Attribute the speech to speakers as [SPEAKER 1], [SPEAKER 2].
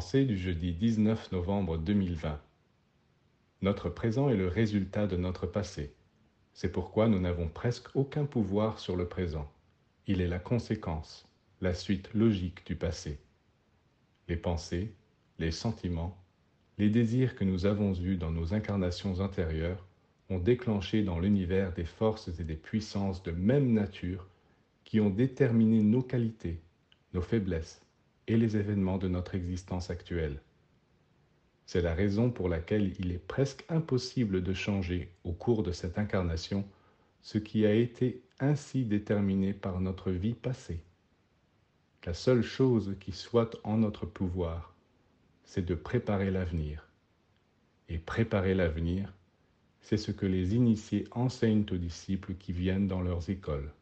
[SPEAKER 1] Du jeudi 19 novembre 2020. Notre présent est le résultat de notre passé. C'est pourquoi nous n'avons presque aucun pouvoir sur le présent. Il est la conséquence, la suite logique du passé. Les pensées, les sentiments, les désirs que nous avons eus dans nos incarnations antérieures ont déclenché dans l'univers des forces et des puissances de même nature qui ont déterminé nos qualités, nos faiblesses et les événements de notre existence actuelle. C'est la raison pour laquelle il est presque impossible de changer au cours de cette incarnation ce qui a été ainsi déterminé par notre vie passée. La seule chose qui soit en notre pouvoir, c'est de préparer l'avenir. Et préparer l'avenir, c'est ce que les initiés enseignent aux disciples qui viennent dans leurs écoles.